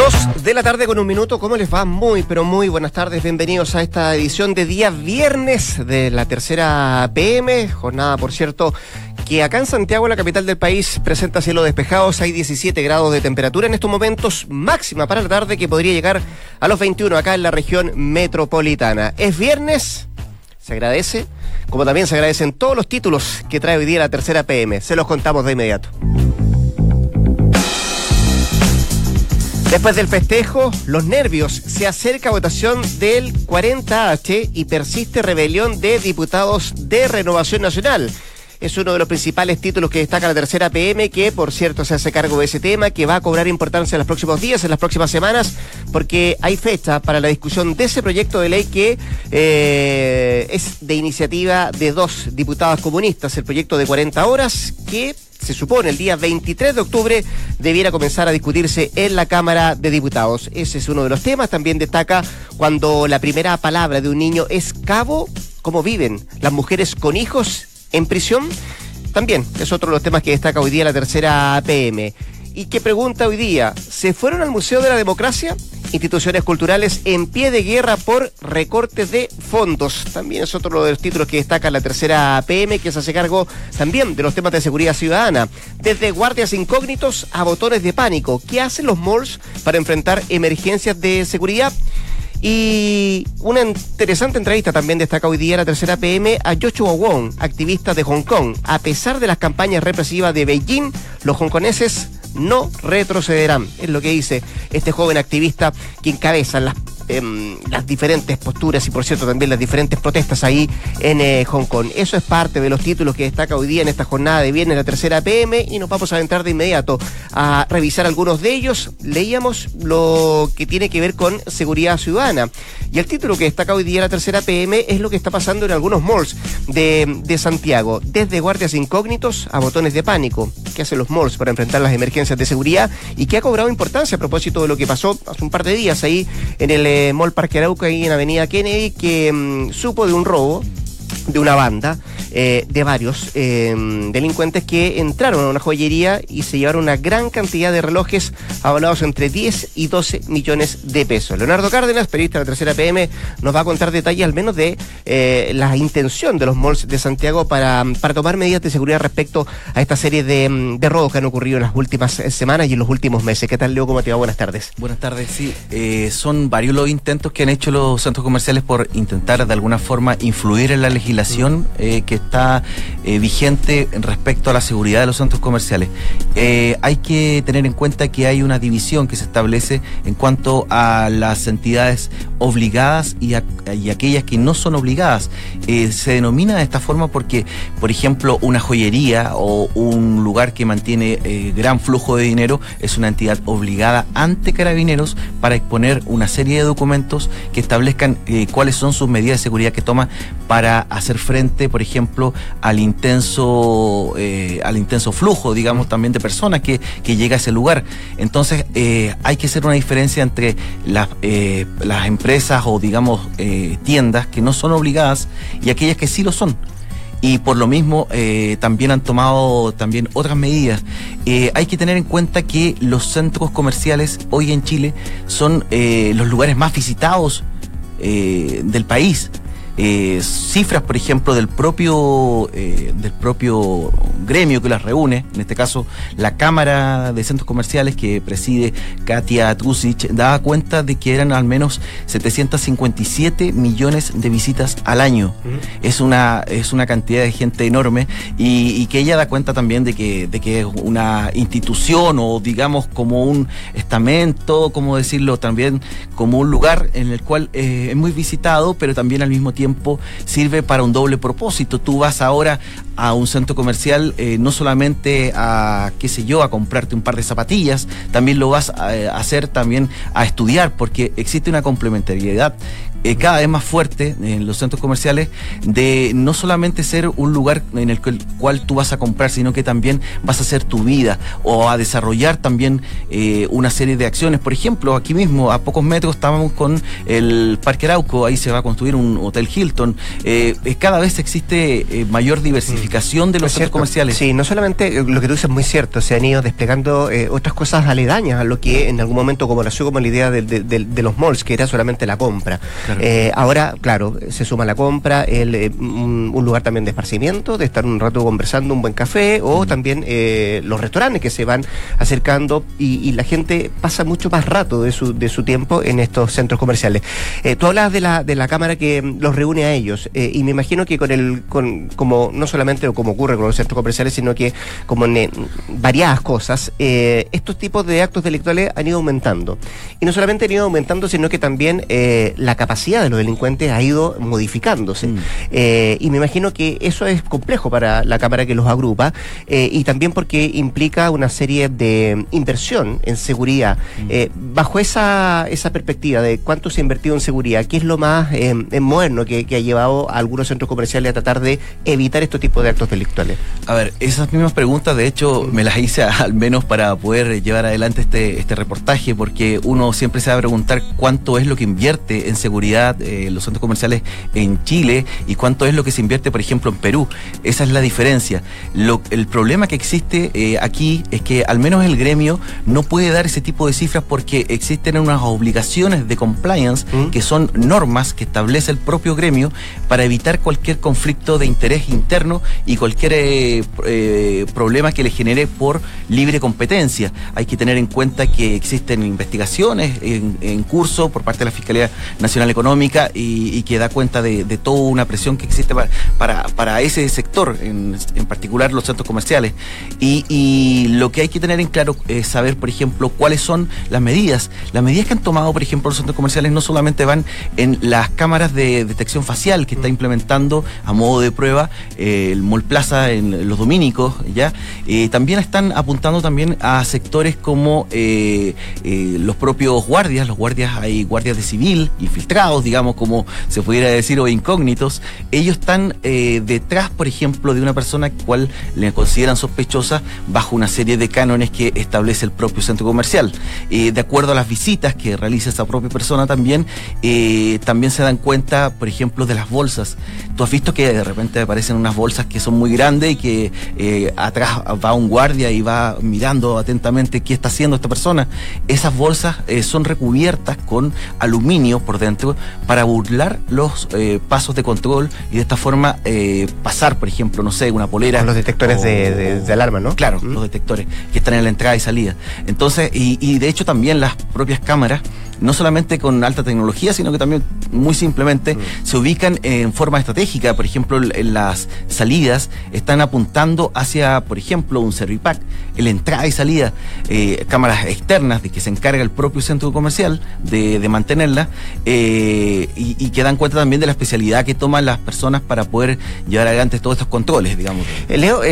Dos de la tarde con un minuto, ¿cómo les va? Muy, pero muy buenas tardes, bienvenidos a esta edición de día viernes de la tercera PM, jornada, por cierto, que acá en Santiago, la capital del país, presenta cielo despejados, hay 17 grados de temperatura en estos momentos, máxima para la tarde que podría llegar a los 21 acá en la región metropolitana. Es viernes, se agradece, como también se agradecen todos los títulos que trae hoy día la tercera PM, se los contamos de inmediato. Después del festejo, los nervios, se acerca votación del 40H y persiste rebelión de diputados de Renovación Nacional. Es uno de los principales títulos que destaca la tercera PM, que por cierto se hace cargo de ese tema, que va a cobrar importancia en los próximos días, en las próximas semanas, porque hay fecha para la discusión de ese proyecto de ley que eh, es de iniciativa de dos diputados comunistas, el proyecto de 40 horas, que se supone el día 23 de octubre debiera comenzar a discutirse en la Cámara de Diputados. Ese es uno de los temas. También destaca cuando la primera palabra de un niño es cabo, cómo viven las mujeres con hijos en prisión. También es otro de los temas que destaca hoy día la tercera PM. Y que pregunta hoy día, ¿se fueron al Museo de la Democracia? instituciones culturales en pie de guerra por recortes de fondos. También es otro de los títulos que destaca la tercera PM, que se hace cargo también de los temas de seguridad ciudadana. Desde guardias incógnitos a botones de pánico. ¿Qué hacen los malls para enfrentar emergencias de seguridad? Y una interesante entrevista también destaca hoy día la tercera PM a Joshua Wong, activista de Hong Kong. A pesar de las campañas represivas de Beijing, los hongkoneses no retrocederán. Es lo que dice este joven activista que encabeza las Em, las diferentes posturas y por cierto también las diferentes protestas ahí en eh, Hong Kong. Eso es parte de los títulos que destaca hoy día en esta jornada de viernes la tercera PM y nos vamos a entrar de inmediato a revisar algunos de ellos. Leíamos lo que tiene que ver con seguridad ciudadana y el título que destaca hoy día la tercera PM es lo que está pasando en algunos malls de, de Santiago, desde guardias incógnitos a botones de pánico. ¿Qué hacen los malls para enfrentar las emergencias de seguridad y que ha cobrado importancia a propósito de lo que pasó hace un par de días ahí en el eh, Mall Parque Arauca, ahí en Avenida Kennedy, que mm, supo de un robo de una banda eh, de varios eh, delincuentes que entraron a una joyería y se llevaron una gran cantidad de relojes avalados entre 10 y 12 millones de pesos. Leonardo Cárdenas, periodista de la tercera PM, nos va a contar detalles al menos de eh, la intención de los malls de Santiago para, para tomar medidas de seguridad respecto a esta serie de, de robos que han ocurrido en las últimas semanas y en los últimos meses. ¿Qué tal, Leo? ¿Cómo te va? Buenas tardes. Buenas tardes, sí. son varios los intentos que han hecho los centros comerciales por intentar de alguna forma influir en la legislación que está eh, vigente respecto a la seguridad de los centros comerciales. Eh, hay que tener en cuenta que hay una división que se establece en cuanto a las entidades obligadas y, aquellas que no son obligadas. Eh, se denomina de esta forma porque, por ejemplo, una joyería o un lugar que mantiene gran flujo de dinero es una entidad obligada ante carabineros para exponer una serie de documentos que establezcan cuáles son sus medidas de seguridad que toma para hacer frente, por ejemplo, al intenso, eh, al intenso flujo, digamos, también de personas que, que llega a ese lugar. Entonces, eh, hay que hacer una diferencia entre las, eh, las empresas o, digamos, tiendas que no son obligadas y aquellas que sí lo son y por lo mismo también han tomado también otras medidas. hay que tener en cuenta que los centros comerciales hoy en Chile son los lugares más visitados del país. Eh, cifras, por ejemplo, del propio, eh, del propio gremio que las reúne, en este caso la Cámara de Centros Comerciales que preside Katia Trusic, daba cuenta de que eran al menos 757 millones de visitas al año. es, una, es una cantidad de gente enorme y, que ella da cuenta también de que, de que es una institución o digamos como un estamento, como decirlo, también como un lugar en el cual eh, es muy visitado, pero también al mismo tiempo sirve para un doble propósito. Tú vas ahora a un centro comercial eh, no solamente a, qué sé yo, a comprarte un par de zapatillas, también lo vas a, a hacer también a estudiar, porque existe una complementariedad eh, cada vez más fuerte en los centros comerciales de no solamente ser un lugar en el cual tú vas a comprar, sino que también vas a hacer tu vida o a desarrollar también eh, una serie de acciones. Por ejemplo, aquí mismo, a pocos metros, estábamos con el Parque Arauco, ahí se va a construir un Hotel Hilton. Eh, cada vez existe mayor diversificación de los centros comerciales. Sí, no solamente lo que tú dices es muy cierto, se han ido desplegando otras cosas aledañas a lo que en algún momento como nació como la idea de, de los malls, que era solamente la compra. Eh, ahora, claro, se suma la compra, el, eh, un, lugar también de esparcimiento, de estar un rato conversando, un buen café, o también eh, los restaurantes que se van acercando y, la gente pasa mucho más rato de su, de su tiempo en estos centros comerciales. tú hablas de la, de la cámara que los reúne a ellos, y me imagino que con el, con, como no solamente como ocurre con los centros comerciales, sino que como en variadas cosas, estos tipos de actos delictuales han ido aumentando. Y no solamente han ido aumentando, sino que también la capacidad de los delincuentes ha ido modificándose. Mm. Eh, y me imagino que eso es complejo para la Cámara que los agrupa eh, y también porque implica una serie de inversión en seguridad. Mm. Eh, bajo esa, esa perspectiva de cuánto se ha invertido en seguridad, ¿qué es lo más moderno que, ha llevado a algunos centros comerciales a tratar de evitar estos tipos de actos delictuales? A ver, esas mismas preguntas, de hecho, me las hice al menos para poder llevar adelante este, este reportaje, porque uno siempre se va a preguntar cuánto es lo que invierte en seguridad eh, los centros comerciales en Chile y cuánto es lo que se invierte, por ejemplo, en Perú. Esa es la diferencia. el problema que existe eh, aquí es que al menos el gremio no puede dar ese tipo de cifras porque existen unas obligaciones de compliance mm. que son normas que establece el propio gremio para evitar cualquier conflicto de interés interno y cualquier eh, problema que le genere por libre competencia. Hay que tener en cuenta que existen investigaciones en, en curso por parte de la Fiscalía Nacional Económica y, que da cuenta de, toda una presión que existe para, para, ese sector, en, particular los centros comerciales. Y, lo que hay que tener en claro es saber, por ejemplo, cuáles son las medidas. Las medidas que han tomado, por ejemplo, los centros comerciales no solamente van en las cámaras de detección facial que está implementando a modo de prueba eh, el Mall Plaza en los dominicos, ¿ya? Eh, también están apuntando también a sectores como eh, los propios guardias, los guardias, hay guardias de civil infiltrados, digamos, como se pudiera decir, o incógnitos, ellos están eh, detrás, por ejemplo, de una persona cual le consideran sospechosa bajo una serie de cánones que establece el propio centro comercial. Eh, de acuerdo a las visitas que realiza esa propia persona también, eh, también se dan cuenta, por ejemplo, de las bolsas. Tú has visto que de repente aparecen unas bolsas que son muy grandes y que atrás va un guardia y va mirando atentamente qué está haciendo esta persona. Esas bolsas son recubiertas con aluminio por dentro para burlar los eh, pasos de control y de esta forma eh, pasar, por ejemplo, no sé, una polera. los detectores de, alarma, ¿no? Claro, los detectores que están en la entrada y salida. Entonces, y, y de hecho también las propias cámaras no solamente con alta tecnología, sino que también muy simplemente mm. se ubican en forma estratégica. Por ejemplo, en las salidas están apuntando hacia, por ejemplo, un servipack, en la entrada y salida, eh, cámaras externas de que se encarga el propio centro comercial de, de mantenerla eh, y, que dan cuenta también de la especialidad que toman las personas para poder llevar adelante todos estos controles, digamos. Eh, Leo,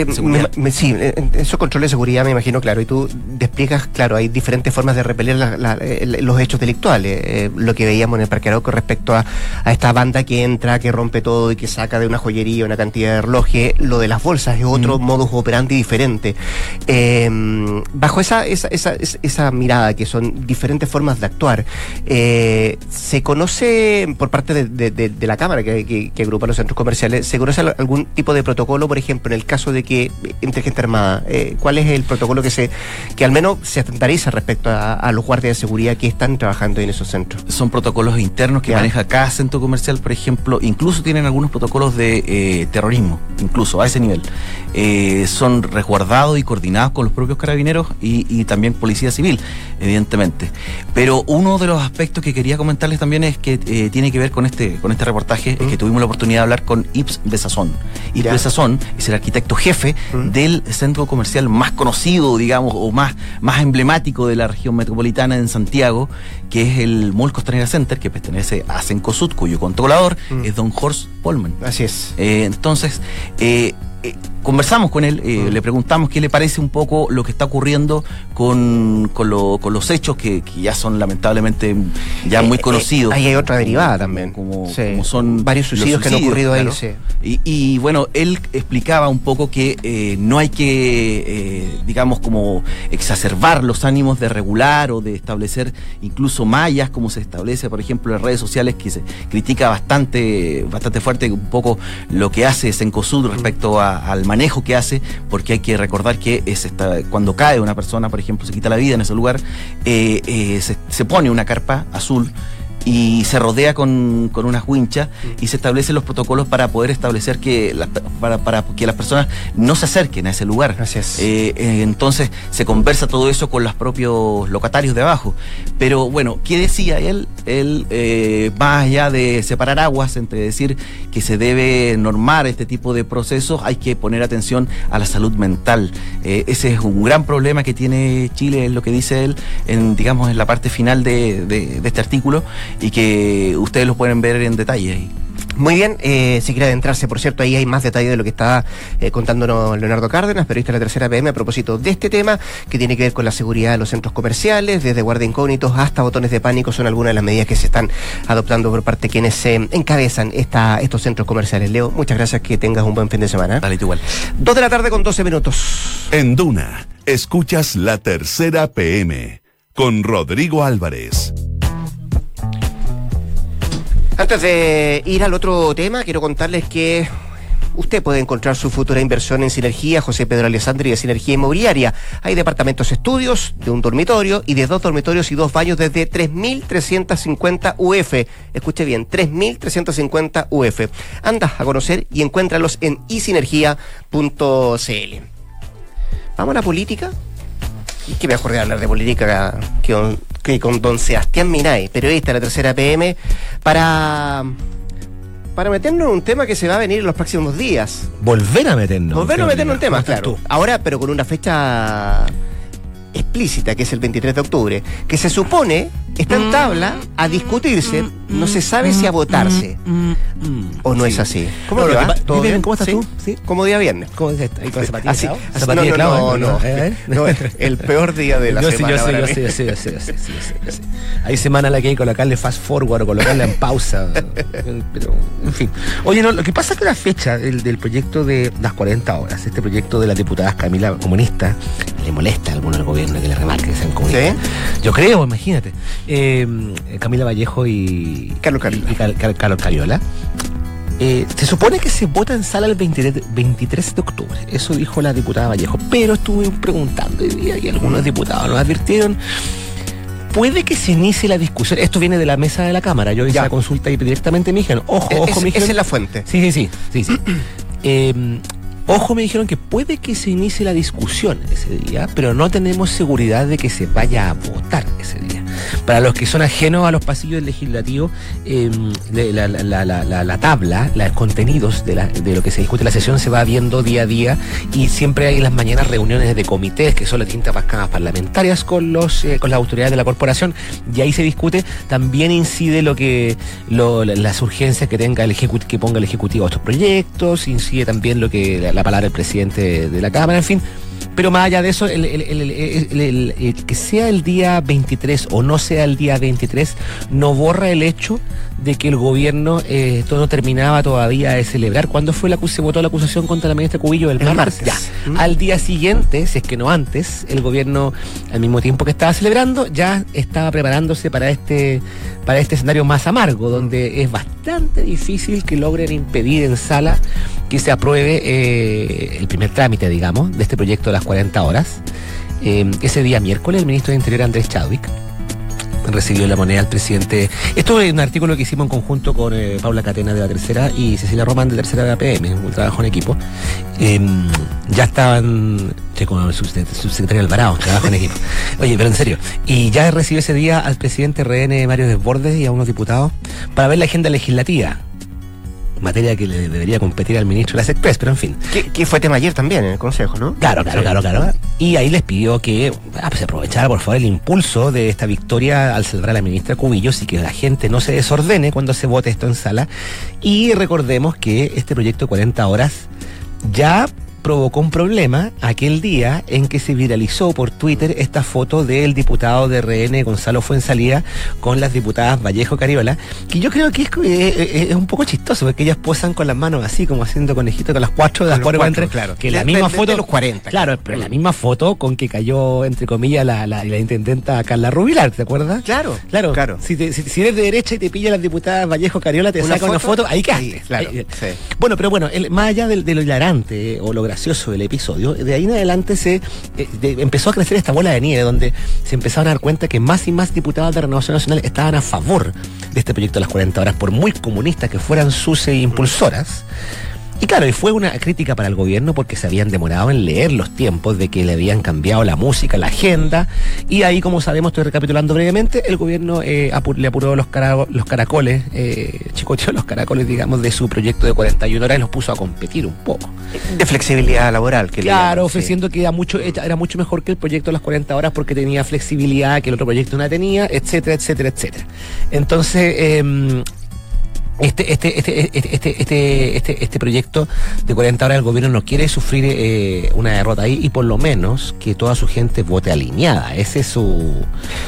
sí, esos controles de seguridad me imagino, claro, y tú despliegas, claro, hay diferentes formas de repeler los hechos delictivos eh, lo que veíamos en el Parque Arauco respecto a, esta banda que entra, que rompe todo y que saca de una joyería una cantidad de relojes, lo de las bolsas es otro mm. modus operandi diferente. Em, bajo esa, esa, esa, esa, mirada, que son diferentes formas de actuar, eh, se conoce por parte de, la Cámara que, que, agrupa los centros comerciales, ¿se conoce algún tipo de protocolo, por ejemplo, en el caso de que entre gente armada? Eh, ¿Cuál es el protocolo que se que al menos se estandariza respecto a, a los guardias de seguridad que están trabajando? En esos centros? Son protocolos internos que maneja cada centro comercial, por ejemplo, incluso tienen algunos protocolos de eh, terrorismo, incluso a ese nivel. Eh, son resguardados y coordinados con los propios carabineros y, también policía civil, evidentemente. Pero uno de los aspectos que quería comentarles también es que eh, tiene que ver con este, con este reportaje, es que tuvimos la oportunidad de hablar con Ips Besazón. Ips Besazón es el arquitecto jefe mm. del centro comercial más conocido, digamos, o más, más emblemático de la región metropolitana en Santiago, que es el Mall Costanera Center, que pertenece a Cencosud, cuyo controlador Mm. es don Horst Polman. Así es. Eh, entonces, eh, eh, conversamos con él, eh, Mm. le preguntamos qué le parece un poco lo que está ocurriendo con, con, lo- con los hechos que, que ya son lamentablemente ya Eh, muy eh, conocidos. ahí hay otra derivada también. Como, Sí. como son varios suicidios que han ocurrido ahí. sí. Y, y, bueno, él explicaba un poco que no hay que, digamos, como exacerbar los ánimos de regular o de establecer incluso mallas, como se establece, por ejemplo, en redes sociales, que se critica bastante, bastante fuerte un poco lo que hace Sencosud respecto a- al manejo que hace, porque hay que recordar que es esta- cuando cae una persona, por ejemplo, se quita la vida en ese lugar, eh, eh, se, se pone una carpa azul y se rodea con, con unas winchas y se establecen los protocolos para poder establecer que las pe- para, para que las personas no se acerquen a ese lugar. Así es. Eh, eh, entonces se conversa todo eso con los propios locatarios de abajo. Pero bueno, ¿qué decía él? Él, eh, más allá de separar aguas entre decir que se debe normar este tipo de procesos, hay que poner atención a la salud mental. Eh, ese es un gran problema que tiene Chile, es lo que dice él, en, digamos, en la parte final de, de- de este artículo y que ustedes lo pueden ver en detalle. ahí. Muy bien, eh, si quiere adentrarse, por cierto, ahí hay más detalle de lo que está eh, contándonos Leonardo Cárdenas, periodista de la tercera PM, a propósito de este tema, que tiene que ver con la seguridad de los centros comerciales, desde guardia incógnitos hasta botones de pánico, son algunas de las medidas que se están adoptando por parte de quienes se encabezan esta, estos centros comerciales. Leo, muchas gracias, que tengas un buen fin de semana. Dale, tú igual. Dos de la tarde con 12 minutos. En Duna, escuchas la tercera PM con Rodrigo Álvarez. Antes de ir al otro tema, quiero contarles que usted puede encontrar su futura inversión en Sinergia José Pedro Alessandri de Sinergia Inmobiliaria. Hay departamentos estudios de un dormitorio y de dos dormitorios y dos baños desde 3.350 UF. Escuche bien, 3.350 UF. Anda a conocer y encuéntralos en isinergia.cl. Vamos a la política. Y qué mejor de hablar de política que, con- que con don Sebastián Minay, periodista de la tercera PM, para, para meternos en un tema que se va a venir en los próximos días. Volver a meternos. Volver a meternos en temas, ¿Cómo estás claro. tú? Ahora, pero con una fecha explícita, que es el 23 de octubre, que se supone está en tabla a discutirse, no se sabe si a votarse. ¿O no es así? ¿Cómo No, te va? ¿cómo estás ¿Sí? tú? ¿Sí? Como día viernes. ¿Cómo es esto? ¿Ahí con zapatilla Así, no, no, no, no, el peor día de la Yo semana. sé, yo sé, yo sé, yo sé, yo sé, yo sé, yo sé. Hay semana en la que hay que colocarle fast forward o colocarla en pausa. Pero, en fin. Oye, no, lo que pasa es que la fecha del, del proyecto de las 40 horas, este proyecto de las diputadas Camila comunista, le molesta a alguno del gobierno que le remarque que sean comunistas. Yo creo, imagínate. Eh, Camila Vallejo y Carlos Cariola. y Car- Car- Carlos Cariola. Eh, se supone que se vota en sala el 23, 23 de octubre, eso dijo la diputada Vallejo, pero estuve preguntando día y algunos diputados nos advirtieron, puede que se inicie la discusión, esto viene de la mesa de la Cámara, yo hice Ya. la consulta y directamente me dijeron, ojo, Es- ojo, me esa dijeron, es la fuente. Sí, sí, sí, sí, sí. Eh, ojo, me dijeron que puede que se inicie la discusión ese día, pero no tenemos seguridad de que se vaya a votar ese día. Para los que son ajenos a los pasillos legislativos, eh, la, la- la- la- la- la tabla, los contenidos de, de lo que se discute en la sesión se va viendo día a día y siempre hay en las mañanas reuniones de comités que son las distintas cascadas parlamentarias con los eh, con las autoridades de la corporación y ahí se discute. También incide lo que lo- la- las urgencias que tenga el ejecu- que ponga el ejecutivo a estos proyectos, incide también lo que la, la palabra del presidente de, la cámara, en fin. Pero más allá de eso, el que sea el día 23 o no sea el día 23, no borra el hecho de que el gobierno eh, todo no terminaba todavía de celebrar. ¿Cuándo fue la se votó la acusación contra la ministra Cubillo? El, El martes. martes. Ya. ¿Mm? Al día siguiente, si es que no antes, el gobierno, al mismo tiempo que estaba celebrando, ya estaba preparándose para este, para este escenario más amargo, donde es bastante difícil que logren impedir en sala que se apruebe eh, el primer trámite, digamos, de este proyecto de las 40 horas. Eh, ese día miércoles, el ministro de Interior, Andrés Chadwick, recibió la moneda al presidente. Esto es un artículo que hicimos en conjunto con eh, Paula Catena de la Tercera y Cecilia Román de Tercera de la PM, un trabajo en equipo. Eh, ya estaban, che, con el subsecre- subsecretario Alvarado, trabajo en equipo. Oye, pero en serio, y ya recibió ese día al presidente RN Mario Desbordes y a unos diputados para ver la agenda legislativa. Materia que le debería competir al ministro de las Express, pero en fin. Que, que fue tema ayer también en el Consejo, ¿no? Claro, claro, claro, claro. Y ahí les pidió que ah, pues, aprovechara, por favor, el impulso de esta victoria al celebrar a la ministra Cubillos y que la gente no se desordene cuando se vote esto en sala. Y recordemos que este proyecto de 40 horas ya provocó un problema aquel día en que se viralizó por Twitter esta foto del diputado de RN Gonzalo Fuensalía con las diputadas Vallejo Cariola, que yo creo que es, eh, eh, es un poco chistoso porque ellas posan con las manos así como haciendo conejito con las cuatro de las cuatro, cuatro claro. que la misma de, foto de los 40 claro pero la misma foto con que cayó entre comillas la, la, la intendenta Carla Rubilar ¿te acuerdas? claro claro claro si, te, si, si, eres de derecha y te pilla las diputadas Vallejo Cariola te saca una foto ahí claro, ahí, sí. bueno pero bueno el, más allá de, de, lo hilarante o lo gracioso del episodio de ahí en adelante se eh, empezó a crecer esta bola de nieve donde se empezaron a dar cuenta que más y más diputados de Renovación Nacional estaban a favor de este proyecto de las 40 horas, por muy comunistas que fueran sus impulsoras. Y claro, y fue una crítica para el gobierno porque se habían demorado en leer los tiempos de que le habían cambiado la música, la agenda. Y ahí, como sabemos, estoy recapitulando brevemente, el gobierno eh, apur, le apuró los, cara, los caracoles, eh, chicoteó los caracoles, digamos, de su proyecto de 41 horas y los puso a competir un poco. De flexibilidad laboral. Que claro, ofreciendo sí. que era mucho, era mucho mejor que el proyecto de las 40 horas porque tenía flexibilidad que el otro proyecto no tenía, etcétera, etcétera, etcétera. Entonces, eh, este, este, este, este, este, este, este, este proyecto de 40 horas el gobierno no quiere sufrir eh, una derrota ahí y por lo menos que toda su gente vote alineada. Ese es su,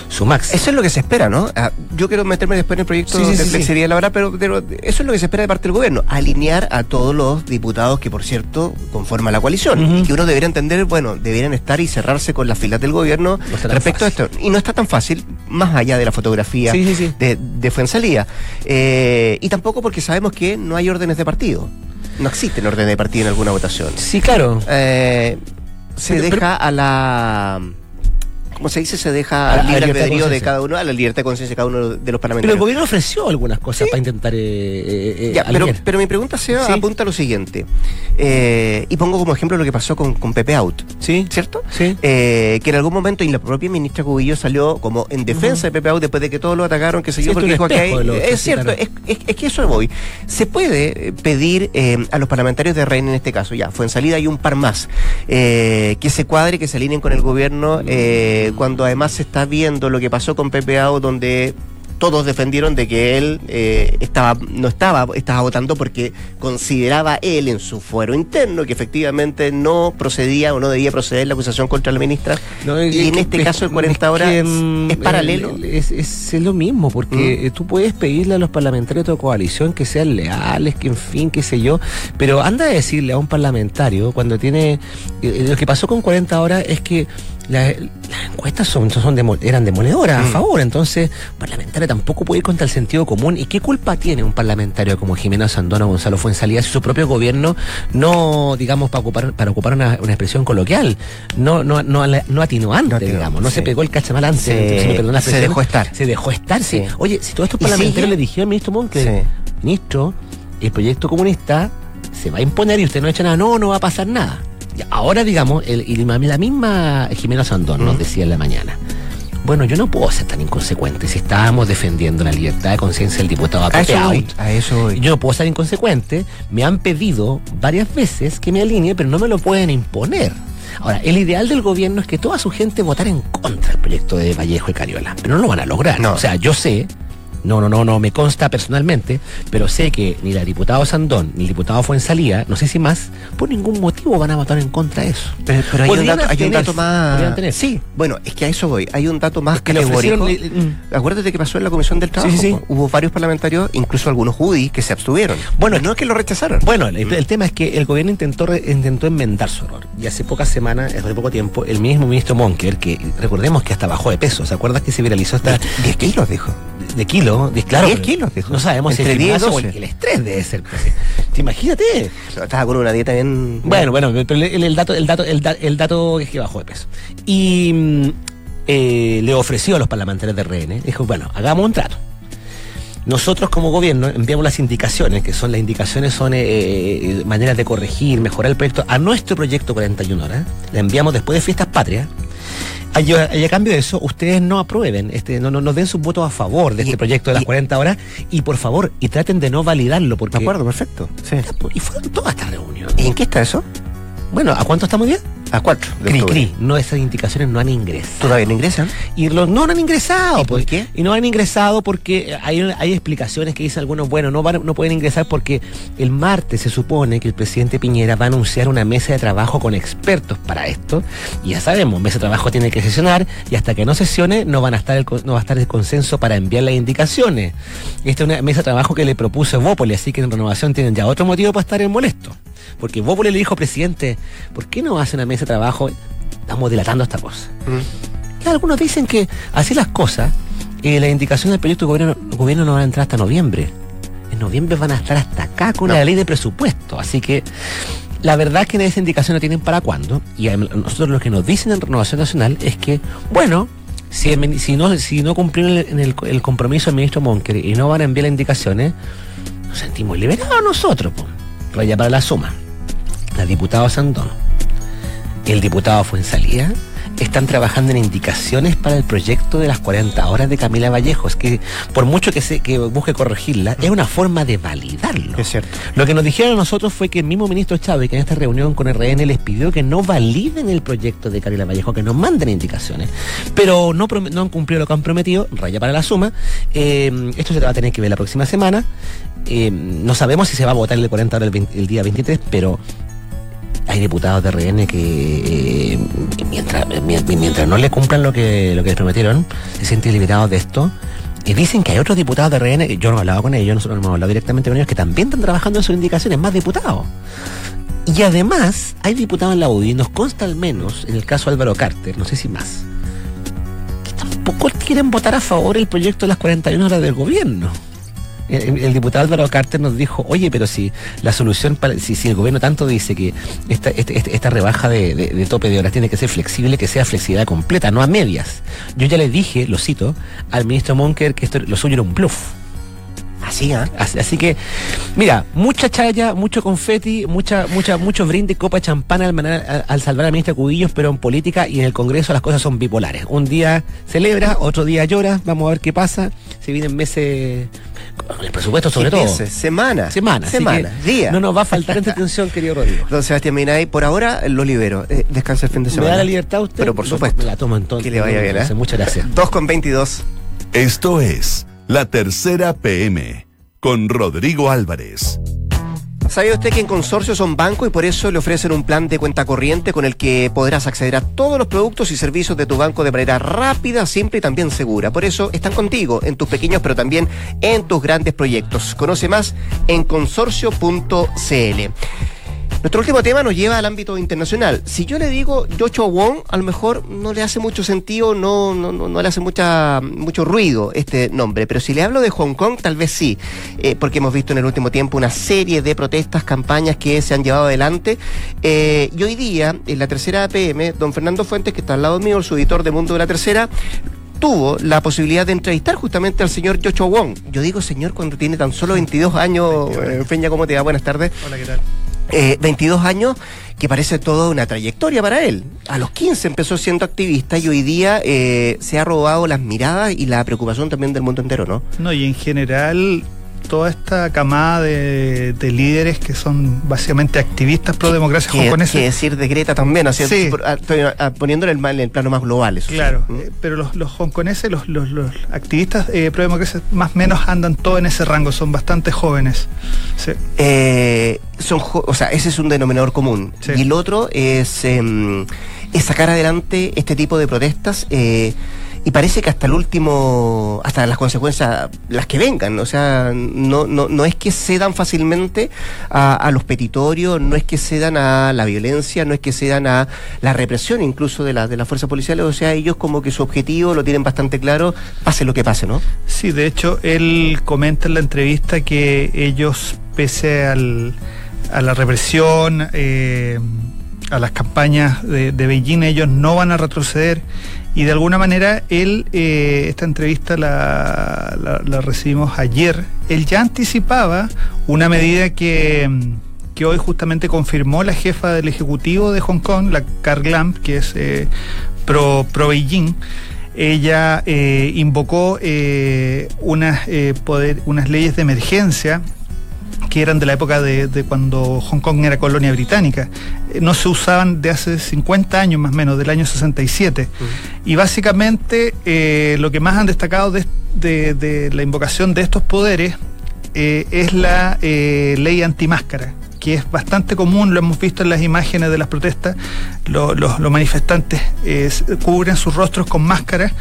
su max. Eso es lo que se espera, ¿no? Ah, yo quiero meterme después en el proyecto sí, sí, de sí, flexibilidad laboral, pero, pero, eso es lo que se espera de parte del gobierno, alinear a todos los diputados que, por cierto, conforman la coalición uh -huh. y que uno debería entender, bueno, deberían estar y cerrarse con las filas del gobierno no respecto fácil. a esto. Y no está tan fácil, más allá de la fotografía de, de Fuensalía. Eh, y tampoco porque sabemos que no hay órdenes de partido. No existen órdenes de partido en alguna votación. Sí, claro. Eh, se pero, deja pero, a la. ¿Cómo se dice? Se deja al libre albedrío de cada uno, a la libertad de conciencia de cada uno de los parlamentarios. Pero el gobierno ofreció algunas cosas ¿Sí? para intentar. Eh, eh, ya, pero, pero, mi pregunta se ¿Sí? apunta a lo siguiente. Eh, y pongo como ejemplo lo que pasó con, con Pepe Out. ¿Sí? ¿Cierto? Sí. Eh, que en algún momento, y la propia ministra Cubillo salió como en defensa uh -huh. de Pepe Out después de que todos lo atacaron, que se yo, porque dijo que hay, Es cierto, es, es, es, que eso voy. Se puede pedir eh, a los parlamentarios de Reina en este caso, ya, fue en salida y un par más, eh, que se cuadre, que se alineen con el gobierno, eh, cuando además se está viendo lo que pasó con PPAO, donde todos defendieron de que él eh, estaba no estaba estaba votando porque consideraba él en su fuero interno que efectivamente no procedía o no debía proceder la acusación contra la ministra no, y en este caso el 40 horas es, es paralelo es, es, es, lo mismo porque mm. tú puedes pedirle a los parlamentarios de tu coalición que sean leales que en fin qué sé yo pero anda a decirle a un parlamentario cuando tiene eh, lo que pasó con 40 horas es que la, las encuestas son, son demo, eran demoledoras mm. a favor, entonces un parlamentario tampoco puede ir contra el sentido común. ¿Y qué culpa tiene un parlamentario como Jimena Sandona o Gonzalo Fuensalía si su propio gobierno no, digamos, para ocupar, para ocupar una, una expresión coloquial, no, no, no, no atinó antes, no atinó, digamos, no sí. se pegó el cachamal antes, se, se dejó estar. Se dejó estar, sí. sí. Oye, si todos estos parlamentarios le dijeron al ministro Monque, ministro, el proyecto comunista se va a imponer y usted no echa nada, no, no va a pasar nada. Ahora, digamos, el, el, la misma Jimena Sandón nos decía en la mañana. Bueno, yo no puedo ser tan inconsecuente si estábamos defendiendo la libertad de conciencia del diputado a eso, voy, a eso voy. Yo no puedo ser inconsecuente. Me han pedido varias veces que me alinee, pero no me lo pueden imponer. Ahora, el ideal del gobierno es que toda su gente votara en contra del proyecto de Vallejo y Cariola, pero no lo van a lograr. No. O sea, yo sé no, no, no, no me consta personalmente, pero sé que ni la diputada Sandón ni el diputado Fuensalía, no sé si más, por ningún motivo van a votar en contra de eso. Pero, pero hay, un dato, hay, un dato, más. Sí, bueno, es que a eso voy. Hay un dato más que categórico. Mm. Acuérdate que pasó en la Comisión del Trabajo. Sí, sí, sí. Hubo varios parlamentarios, incluso algunos judíos, que se abstuvieron. Bueno, no es que lo rechazaron. Bueno, el, el tema es que el gobierno intentó, intentó enmendar su error. Y hace pocas semanas, hace poco tiempo, el mismo ministro Monker, que recordemos que hasta bajó de peso, ¿se acuerdas que se viralizó hasta. 10 kilos, dijo de kilo, de, claro. 10 kilos, dijo. No sabemos Entre si el, 10 o el, el, estrés debe ser. ¿Te imagínate? Estaba con una dieta bien. Bueno, bueno, pero el, el dato, el dato, el, el, dato es que bajó de peso. Y eh, le ofreció a los parlamentarios de RN, dijo, bueno, hagamos un trato. Nosotros como gobierno enviamos las indicaciones, que son las indicaciones son eh, eh, maneras de corregir, mejorar el proyecto, a nuestro proyecto 41 horas. La enviamos después de fiestas patrias Y a, y a cambio de eso, ustedes no aprueben, este, no, no, no den sus votos a favor de Y- este proyecto de las y- 40 horas y por favor, y traten de no validarlo porque... De acuerdo, perfecto. Sí. Y fueron todas estas reuniones. ¿Y en qué está eso? Bueno, ¿a cuánto estamos ya? A cuatro. de Cri. No, esas indicaciones no han ingresado. ¿Todavía no ingresan? Y los no han ingresado. ¿Y por pues. qué? Y no han ingresado porque hay, hay explicaciones que dicen algunos, bueno, no, van, no pueden ingresar porque el martes se supone que el presidente Piñera va a anunciar una mesa de trabajo con expertos para esto. Y ya sabemos, mesa de trabajo tiene que sesionar y hasta que no sesione no, van a estar el, no va a estar el consenso para enviar las indicaciones. Esta es una mesa de trabajo que le propuso Bópoli, así que en renovación tienen ya otro motivo para estar en molesto. Porque Bópoli le dijo, presidente, ¿por qué no hace una mesa de trabajo? Estamos dilatando esta cosa. Mm. Algunos dicen que así las cosas, eh, las indicaciones del proyecto de gobierno, gobierno no van a entrar hasta noviembre. En noviembre van a estar hasta acá con No. la ley de presupuesto. Así que la verdad es que esa indicación no tienen para cuándo. Y a nosotros lo que nos dicen en Renovación Nacional es que, bueno, si, el mini- si no, si no cumplieron el, en el, el compromiso del ministro Monker y no van a enviar las indicaciones, nos sentimos liberados nosotros. Po. Raya para la suma. La diputada Sandón el diputado Fuensalía están trabajando en indicaciones para el proyecto de las 40 horas de Camila Vallejos, que por mucho que, se, que busque corregirla, es una forma de validarlo. Es cierto. Lo que nos dijeron a nosotros fue que el mismo ministro Chávez, que en esta reunión con RN les pidió que no validen el proyecto de Camila Vallejo, que nos manden indicaciones, pero no, han cumplido lo que han prometido, raya para la suma. Eh, esto se va a tener que ver la próxima semana. Eh, no sabemos si se va a votar el de 40 horas el, 20 el día 23, pero hay diputados de RN que, eh, mientras, mien- mientras no le cumplan lo que, lo que les prometieron, se sienten liberados de esto. Y dicen que hay otros diputados de RN, que yo no he hablado con ellos, nosotros no hemos hablado directamente con ellos, que también están trabajando en sus indicaciones, más diputados. Y además, hay diputados en la UDI, nos consta al menos, en el caso Álvaro Carter, no sé si más, que tampoco quieren votar a favor el proyecto de las 41 horas del gobierno. El, diputado Álvaro Carter nos dijo, oye, pero si la solución, para, si, si el gobierno tanto dice que esta, este- este- esta rebaja de, de- de tope de horas tiene que ser flexible, que sea flexibilidad completa, no a medias. Yo ya le dije, lo cito, al ministro Monker que esto, lo suyo era un bluff. Así, ¿ah? Así, así que, mira, mucha chaya, mucho confeti, mucha, mucha, mucho brinde, copa de champán al, manar- al, al salvar al ministro Cubillos, pero en política y en el Congreso las cosas son bipolares. Un día celebra, otro día llora, vamos a ver qué pasa. Se vienen meses, el presupuesto sobre ¿Qué todo. meses? Semana. Semana. así Semana. que Día. No nos va a faltar entretención, querido Rodrigo. Don Sebastián Minay, por ahora lo libero. Eh, descansa el fin de ¿Me semana. da la libertad usted? Pero por supuesto. Me la tomo entonces. Que le vaya bien, ¿eh? Muchas gracias. 2 con 22. Esto es La Tercera PM con Rodrigo Álvarez. ¿Sabía usted que en Consorcio son banco y por eso le ofrecen un plan de cuenta corriente con el que podrás acceder a todos los productos y servicios de tu banco de manera rápida, simple y también segura? Por eso están contigo en tus pequeños pero también en tus grandes proyectos. Conoce más en consorcio.cl. Nuestro último tema nos lleva al ámbito internacional. Si yo le digo Joshua Wong, a lo mejor no le hace mucho sentido, no, no, no, no le hace mucha, mucho ruido este nombre, pero si le hablo de Hong Kong, tal vez sí, eh, porque hemos visto en el último tiempo una serie de protestas, campañas que se han llevado adelante. eh, y hoy día, en la tercera PM, don Fernando Fuentes, que está al lado mío, el editor de Mundo de la Tercera, tuvo la posibilidad de entrevistar justamente al señor Joshua Wong. Yo digo señor cuando tiene tan solo 22 años. Eh, Feña, ¿cómo te va? Buenas tardes. Hola, ¿qué tal? Eh, 22 años que parece toda una trayectoria para él. A los 15 empezó siendo activista y hoy día eh, se ha robado las miradas y la preocupación también del mundo entero, ¿no? No, y en general, toda esta camada de, de líderes que son básicamente activistas pro democracia ¿Qué, hongkonesa. qué decir de Greta también? Así, Sí. por- a- estoy a- poniéndole el, en el plano más global. Eso. Claro, ¿Mm? eh, pero los, los hongkoneses, los, los, los activistas eh, pro democracia, más o menos andan todo en ese rango, son bastante jóvenes. Sí. Eh, son, jo- o sea, ese es un denominador común. Y el otro es, em, es sacar adelante este tipo de protestas. Y parece que hasta el último, hasta las consecuencias, las que vengan, o sea, no, no, no es que cedan fácilmente a, a los petitorios, no es que cedan a la violencia, no es que cedan a la represión incluso de, la, de las fuerzas policiales, o sea, ellos como que su objetivo lo tienen bastante claro, pase lo que pase, ¿no? Sí, de hecho, él comenta en la entrevista que ellos, pese al, a la represión, eh, a las campañas de, de Beijing, ellos no van a retroceder. Y de alguna manera, él, eh, esta entrevista la, recibimos ayer, él ya anticipaba una medida que, mm, que hoy justamente confirmó la jefa del Ejecutivo de Hong Kong, la Carl Lam, que es eh, pro, pro Beijing, ella eh, invocó unas, eh, poder, unas leyes de emergencia que eran de la época de, cuando Hong Kong era colonia británica. No se usaban de hace 50 años más o menos, del año 67. Uh-huh. Y básicamente eh, lo que más han destacado de, de, de, la invocación de estos poderes eh, es la eh, ley antimáscara que es bastante común, lo hemos visto en las imágenes de las protestas, los manifestantes cubren sus rostros con máscaras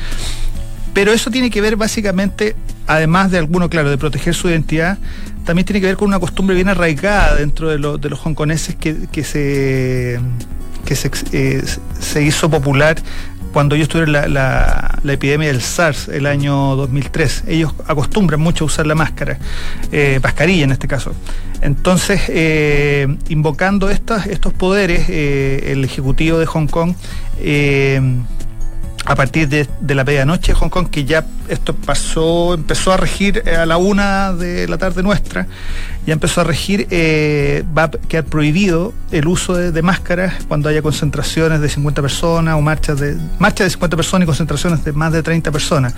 pero eso tiene que ver básicamente, además de alguno, claro, de proteger su identidad, también tiene que ver con una costumbre bien arraigada dentro de, lo, de los hongkoneses que, que se que se, eh, se hizo popular cuando estuve en la, la, la, epidemia del SARS el año 2003. Ellos acostumbran mucho a usar la máscara, eh, mascarilla en este caso. Entonces, eh, invocando estas, estos poderes, eh, el Ejecutivo de Hong Kong a partir de, de la medianoche Hong Kong, que ya esto pasó, empezó a regir a la una de la tarde nuestra, ya empezó a regir, eh, va a quedar prohibido el uso de, de, máscaras cuando haya concentraciones de 50 personas o marchas de marchas de 50 personas y concentraciones de más de 30 personas,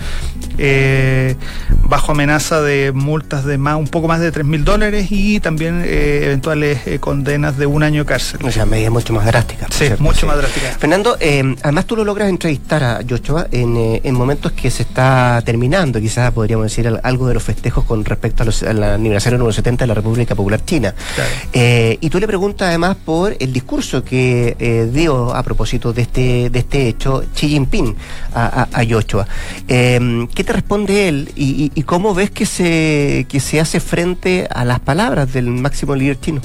eh, bajo amenaza de multas de más, un poco más de 3 mil dólares y también eh, eventuales condenas de un año de cárcel. O sea, medidas mucho más drásticas. Sí, mucho sí. más drásticas. Fernando, además tú lo logras entrevistar a Joshua en, en momentos que se está terminando, quizás podríamos decir algo de los festejos con respecto a los, al aniversario número 70 de la República Popular China. Claro. Eh, y tú le preguntas además por el discurso que eh, dio a propósito de este, de este hecho Xi Jinping a, a, a Joshua. Eh, ¿Qué te responde él y, y, y, cómo ves que se, que se hace frente a las palabras del máximo líder chino?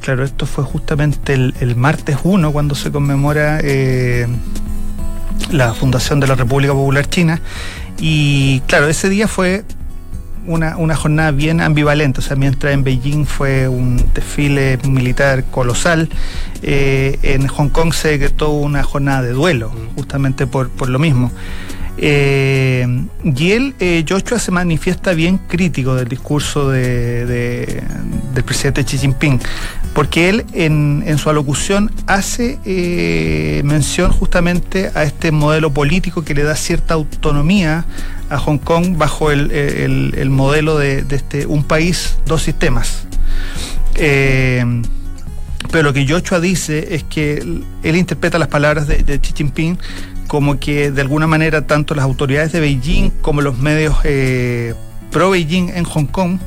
Claro, esto fue justamente el, el martes 1 cuando se conmemora eh, la fundación de la República Popular China. Y claro, ese día fue una, una, jornada bien ambivalente. O sea, mientras en Beijing fue un desfile militar colosal, eh, en Hong Kong se decretó una jornada de duelo, justamente por, por lo mismo. Eh, y él, eh, Joshua, se manifiesta bien crítico del discurso de, de, del presidente Xi Jinping, porque él en, su alocución hace eh, mención justamente a este modelo político que le da cierta autonomía a Hong Kong bajo el, el, el modelo de, de, este un país, dos sistemas. Eh, pero lo que Joshua dice es que él interpreta las palabras de Xi Jinping como que de alguna manera tanto las autoridades de Beijing como los medios eh, pro Beijing en Hong Kong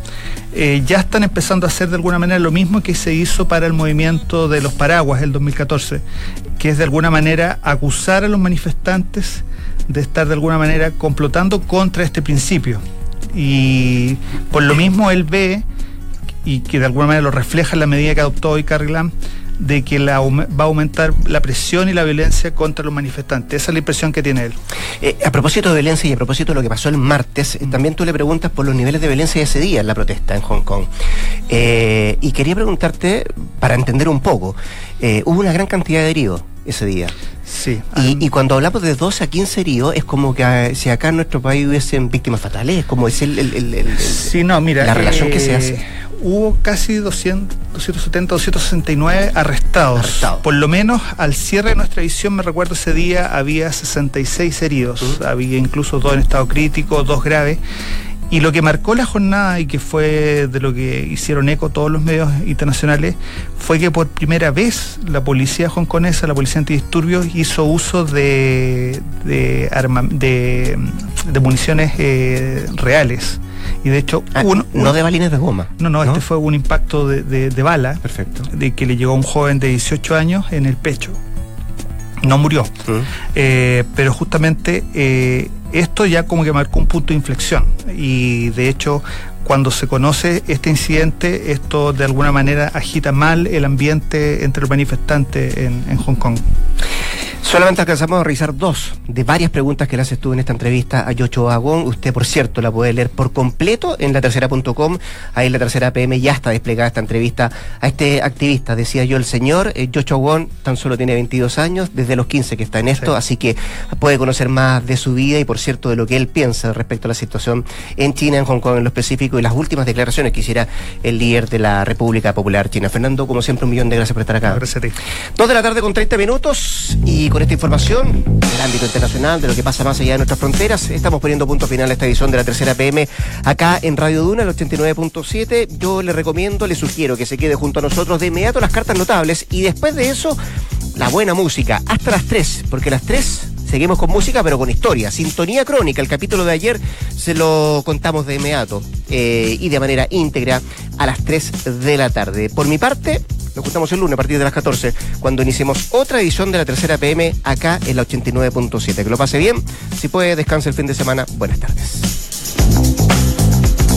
eh, ya están empezando a hacer de alguna manera lo mismo que se hizo para el movimiento de los paraguas el 2014, que es de alguna manera acusar a los manifestantes de estar de alguna manera complotando contra este principio. Y por lo mismo él ve, y que de alguna manera lo refleja en la medida que adoptó hoy Carrie de que la, va a aumentar la presión y la violencia contra los manifestantes. Esa es la impresión que tiene él. Eh, a propósito de violencia y a propósito de lo que pasó el martes, mm. también tú le preguntas por los niveles de violencia de ese día en la protesta en Hong Kong. Eh, y quería preguntarte, para entender un poco, eh, hubo una gran cantidad de heridos ese día. Sí. Y, um, y, cuando hablamos de 12 a 15 heridos, es como que si acá en nuestro país hubiesen víctimas fatales, es como es el, el, el, el sí, no, mira, la relación que se hace hubo casi 200, 270, 269 arrestados. Arrestado. Por lo menos al cierre de nuestra edición, me recuerdo ese día, había 66 heridos. Uh -huh. Había incluso dos en estado crítico, dos graves. Y lo que marcó la jornada y que fue de lo que hicieron eco todos los medios internacionales fue que por primera vez la policía hongkonesa, la policía antidisturbios, hizo uso de, de, arma, de, de municiones eh, reales. Y de hecho, ah, uno, no uno, de balines de goma. No, no, ¿no? este fue un impacto de, de, de, bala. Perfecto. De que le llegó a un joven de 18 años en el pecho. No murió. Mm. Eh, pero justamente eh, esto ya como que marcó un punto de inflexión. Y de hecho, cuando se conoce este incidente, esto de alguna manera agita mal el ambiente entre los manifestantes en, en Hong Kong. Solamente alcanzamos a revisar dos de varias preguntas que le haces tú en esta entrevista a Yocho Agón. Usted, por cierto, la puede leer por completo en la tercera.com. Ahí en la tercera PM ya está desplegada esta entrevista a este activista. Decía yo, el señor eh, Yocho Agón tan solo tiene 22 años, desde los 15 que está en esto, sí. así que puede conocer más de su vida y, por cierto, de lo que él piensa respecto a la situación en China, en Hong Kong en lo específico y las últimas declaraciones que hiciera el líder de la República Popular China. Fernando, como siempre, un millón de gracias por estar acá. Gracias a ti. Dos de la tarde con 30 minutos y con esta información del ámbito internacional, de lo que pasa más allá de nuestras fronteras, estamos poniendo punto final a esta edición de la tercera PM acá en Radio Duna, el 89.7. Yo le recomiendo, le sugiero que se quede junto a nosotros de inmediato las cartas notables y después de eso, la buena música, hasta las 3, porque las 3 seguimos con música, pero con historia. Sintonía crónica, el capítulo de ayer se lo contamos de inmediato eh, y de manera íntegra a las 3 de la tarde. Por mi parte, nos juntamos el lunes a partir de las 14, cuando iniciemos otra edición de la tercera PM acá en la 89.7. Que lo pase bien, si puede, descanse el fin de semana. Buenas tardes.